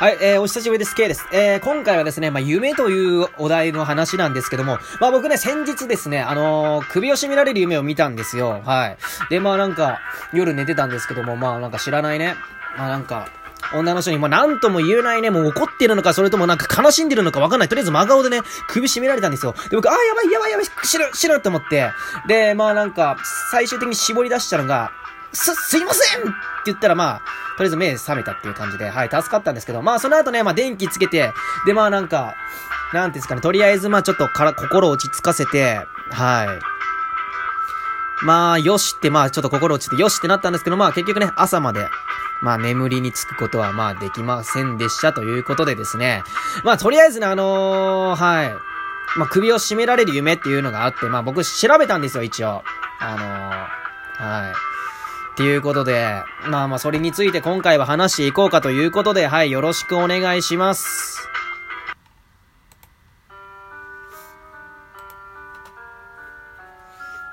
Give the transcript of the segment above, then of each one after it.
はい、えー、お久しぶりです。K です。えー、今回はですね、まあ、夢というお題の話なんですけども、まあ、僕ね、先日ですね、あのー、首を絞められる夢を見たんですよ。はい。で、まあ、なんか、夜寝てたんですけども、まあ、なんか知らないね。まあ、なんか、女の人に、まあ、なんとも言えないね、もう怒ってるのか、それともなんか悲しんでるのかわかんない。とりあえず真顔でね、首絞められたんですよ。で、僕、あーやばいやばいやばい、死ぬ、死ぬって思って。で、まあなんか、最終的に絞り出したのが、す、すいませんって言ったらまあ、とりあえず目覚めたっていう感じで、はい、助かったんですけど、まあその後ね、まあ電気つけて、でまあなんか、なんですかね、とりあえずまあちょっとから、心落ち着かせて、はい。まあ、よしって、まあちょっと心落ちて、よしってなったんですけど、まあ結局ね、朝まで、まあ眠りにつくことはまあできませんでしたということでですね。まあとりあえずね、あのー、はい。まあ首を絞められる夢っていうのがあって、まあ僕調べたんですよ、一応。あのー、はい。っていうことで、まあまあそれについて今回は話していこうかということで、はい、よろしくお願いします。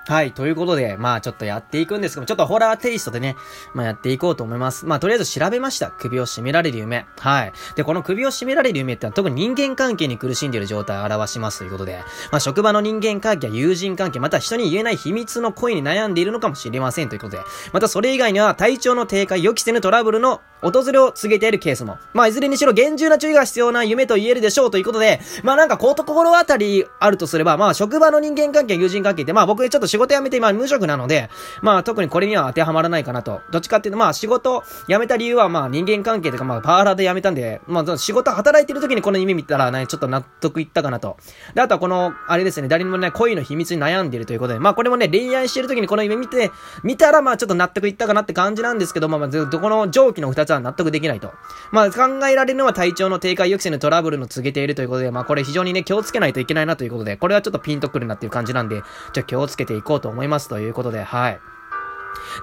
はい。ということで、まあちょっとやっていくんですけどちょっとホラーテイストでね、まあやっていこうと思います。まあとりあえず調べました。首を絞められる夢。はい。で、この首を絞められる夢ってのは特に人間関係に苦しんでいる状態を表しますということで、まあ職場の人間関係や友人関係、また人に言えない秘密の恋に悩んでいるのかもしれませんということで、またそれ以外には体調の低下、予期せぬトラブルの訪れを告げているケースも。まあいずれにしろ厳重な注意が必要な夢と言えるでしょうということで、まあなんかこうと心当たりあるとすれば、まあ職場の人間関係、友人関係って、まあ僕ちょっと仕事辞めて今無職なので、まあ特にこれには当てはまらないかなと。どっちかっていうと、まあ仕事辞めた理由はまあ人間関係とかまあパワハラで辞めたんで、まあ仕事働いてる時にこの夢見たらね、ちょっと納得いったかなと。で、あとはこの、あれですね、誰にもね、恋の秘密に悩んでいるということで、まあこれもね、恋愛してる時にこの夢見て、見たらまあちょっと納得いったかなって感じなんですけど、まあまあどこの上記の二つは納得できないと。まあ考えられるのは体調の低下抑制のトラブルの告げているということで、まあこれ非常にね、気をつけないといけないなということで、これはちょっとピンとくるなっていう感じなんで、じゃあ気をつけていこうと思いますということで、はい。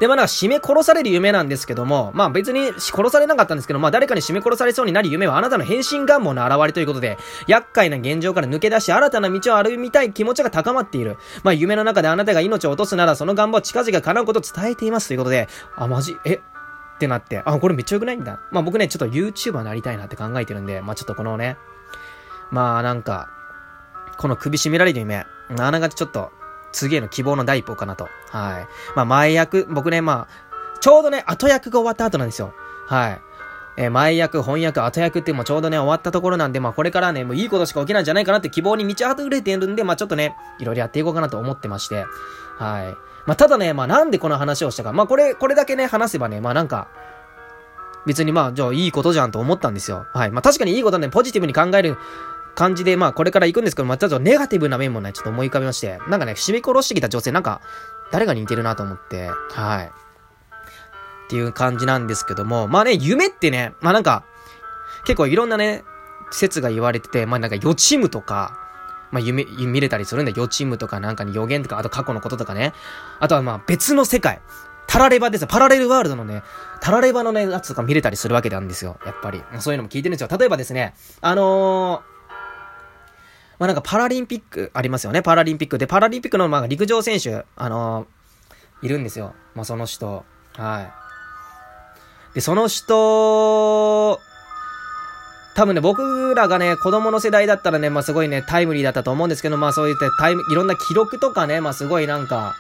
で、まあなんか締め殺される夢なんですけども、まあ別に殺されなかったんですけど、まあ誰かに締め殺されそうになる夢はあなたの変身願望の表れということで、厄介な現状から抜け出し新たな道を歩みたい気持ちが高まっている。まあ夢の中であなたが命を落とすならその願望は近々叶うことを伝えていますということで、あ、マジ、え、ってなって、あ、これめっちゃ良くないんだ。まあ僕ね、ちょっと YouTuber になりたいなって考えてるんで、まあちょっとこのね、まあなんか、この首絞められる夢、あながちちょっと次への希望の第一歩かなと。はい。まあ、前役、僕ね、まあ、ちょうどね、後役が終わった後なんですよ。はい。えー、前役、翻訳、後役ってもうちょうどね、終わったところなんで、まあこれからね、もういいことしか起きないんじゃないかなって希望に満ち溢れてるんで、まあちょっとね、いろいろやっていこうかなと思ってまして。はい。まあただね、まあなんでこの話をしたか。まあこれ、これだけね、話せばね、まあなんか、別にまあ、じゃあいいことじゃんと思ったんですよ。はい。まあ確かにいいことね、ポジティブに考える感じで、まあこれから行くんですけど、まあちょっとネガティブな面もね、ちょっと思い浮かびまして、なんかね、締め殺してきた女性、なんか、誰が似てるなと思って、はい。っていう感じなんですけども、まあね、夢ってね、まあなんか、結構いろんなね、説が言われてて、まあなんか予知夢とか、まあ夢、見れたりするんだ予知夢とかなんかに予言とか、あと過去のこととかね。あとはまあ別の世界。タラレバですパラレルワールドのね、タラレバのね、やつとか見れたりするわけなんですよ。やっぱり。そういうのも聞いてるんですよ。例えばですね、あのー、まあなんかパラリンピックありますよね、パラリンピック。で、パラリンピックのまあ陸上選手、あのー、いるんですよ。まあその人。はい。で、その人、多分ね、僕らがね、子供の世代だったらね、まあすごいね、タイムリーだったと思うんですけど、まあそういったタイム、いろんな記録とかね、まあすごいなんか、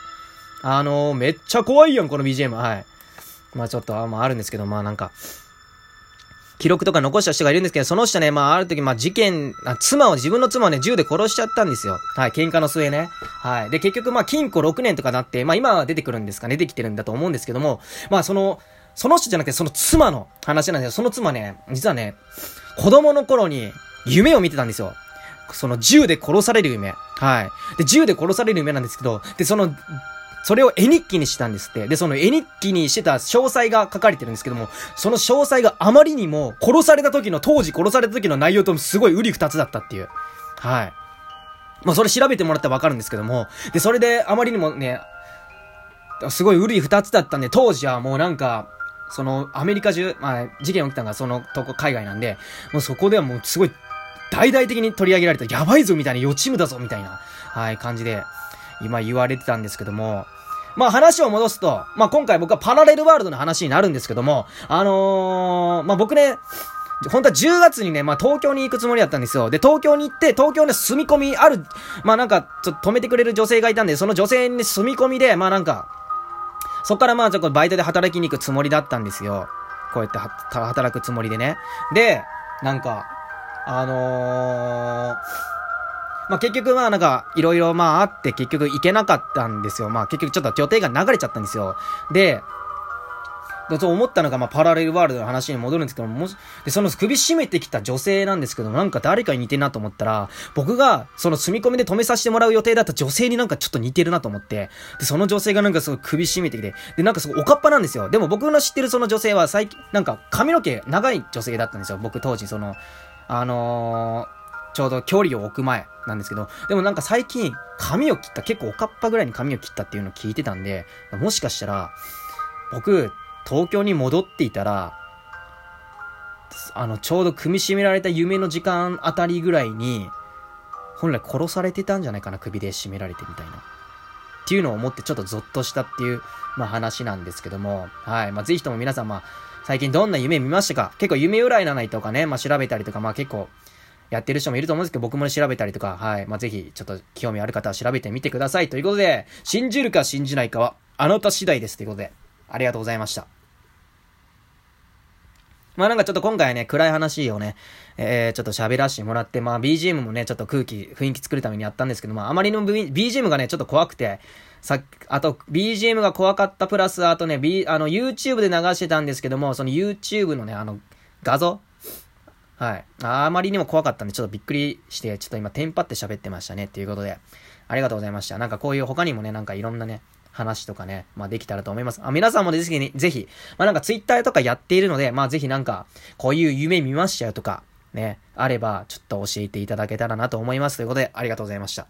あのー、めっちゃ怖いやん、この BGM。はい。まあちょっと、あまああるんですけど、まあなんか、記録とか残した人がいるんですけど、その人ね、まあ、ある時、まあ、事件、あ妻を、自分の妻をね、銃で殺しちゃったんですよ。はい、喧嘩の末ね。はい。で、結局、まあ、禁錮6年とかなって、まあ、今は出てくるんですかね、出てきてるんだと思うんですけども、まあ、その、その人じゃなくて、その妻の話なんですよ。その妻ね、実はね、子供の頃に夢を見てたんですよ。その銃で殺される夢。はい。で、銃で殺される夢なんですけど、で、そのそれを絵日記にしたんですって。で、その絵日記にしてた詳細が書かれてるんですけども、その詳細があまりにも殺された時の、当時殺された時の内容とすごい瓜二つだったっていう。はい。まあ、それ調べてもらったらわかるんですけども、で、それであまりにもね、すごい瓜二つだったんで、当時はもうなんか、その、アメリカ中、まあ、事件起きたのがそのとこ、海外なんで、もうそこではもうすごい、大々的に取り上げられた、やばいぞみたいな、予知夢だぞみたいな、はい、感じで、今言われてたんですけども、まあ話を戻すと、まあ今回僕はパラレルワールドの話になるんですけども、あのー、まあ僕ね、本当は10月にね、まあ東京に行くつもりだったんですよ。で、東京に行って、東京で住み込みある、まあなんか、ちょっと止めてくれる女性がいたんで、その女性に住み込みで、まあなんか、そっからまあちょっとバイトで働きに行くつもりだったんですよ。こうやって働くつもりでね。で、なんか、あのー、まあ、結局まあなんか、いろいろまああって結局行けなかったんですよ。まあ結局ちょっと予定が流れちゃったんですよ。で、そう思ったのが、まあ、パラレルワールドの話に戻るんですけども、もしで、その首絞めてきた女性なんですけどなんか誰かに似てるなと思ったら、僕が、その住み込みで止めさせてもらう予定だった女性になんかちょっと似てるなと思って、で、その女性がなんかすごい首絞めてきて、で、なんかすごいおかっぱなんですよ。でも僕の知ってるその女性は最近、なんか髪の毛長い女性だったんですよ。僕当時、その、あのーちょうど距離を置く前なんですけど、でもなんか最近髪を切った、結構おかっぱぐらいに髪を切ったっていうのを聞いてたんで、もしかしたら、僕、東京に戻っていたら、あの、ちょうど組み締められた夢の時間あたりぐらいに、本来殺されてたんじゃないかな、首で絞められてみたいな。っていうのを思ってちょっとゾッとしたっていう、まあ話なんですけども、はい。まあぜひとも皆さん、まあ、最近どんな夢見ましたか？結構夢占いとかね、まあ調べたりとか、まあ結構、やってる人もいると思うんですけど、僕も調べたりとか、はい。まあ、ぜひ、ちょっと興味ある方は調べてみてください。ということで、信じるか信じないかは、あなた次第です。ということで、ありがとうございました。まあなんかちょっと今回はね、暗い話をね、えー、ちょっと喋らせてもらって、まあ BGM もね、ちょっと空気、雰囲気作るためにやったんですけど、まああまりの BGM がね、ちょっと怖くて、さあと BGM が怖かったプラス、あとね、B、あの YouTube で流してたんですけども、その YouTube のね、あの、画像はい。あまりにも怖かったんで、ちょっとびっくりして、ちょっと今テンパって喋ってましたね、ということで、ありがとうございました。なんかこういう他にもね、なんかいろんなね、話とかね、まあできたらと思います。あ、皆さんもぜひ、ね、ぜひ、まあなんかツイッターとかやっているので、まあぜひなんか、こういう夢見ましたよとか、ね、あれば、ちょっと教えていただけたらなと思います。ということで、ありがとうございました。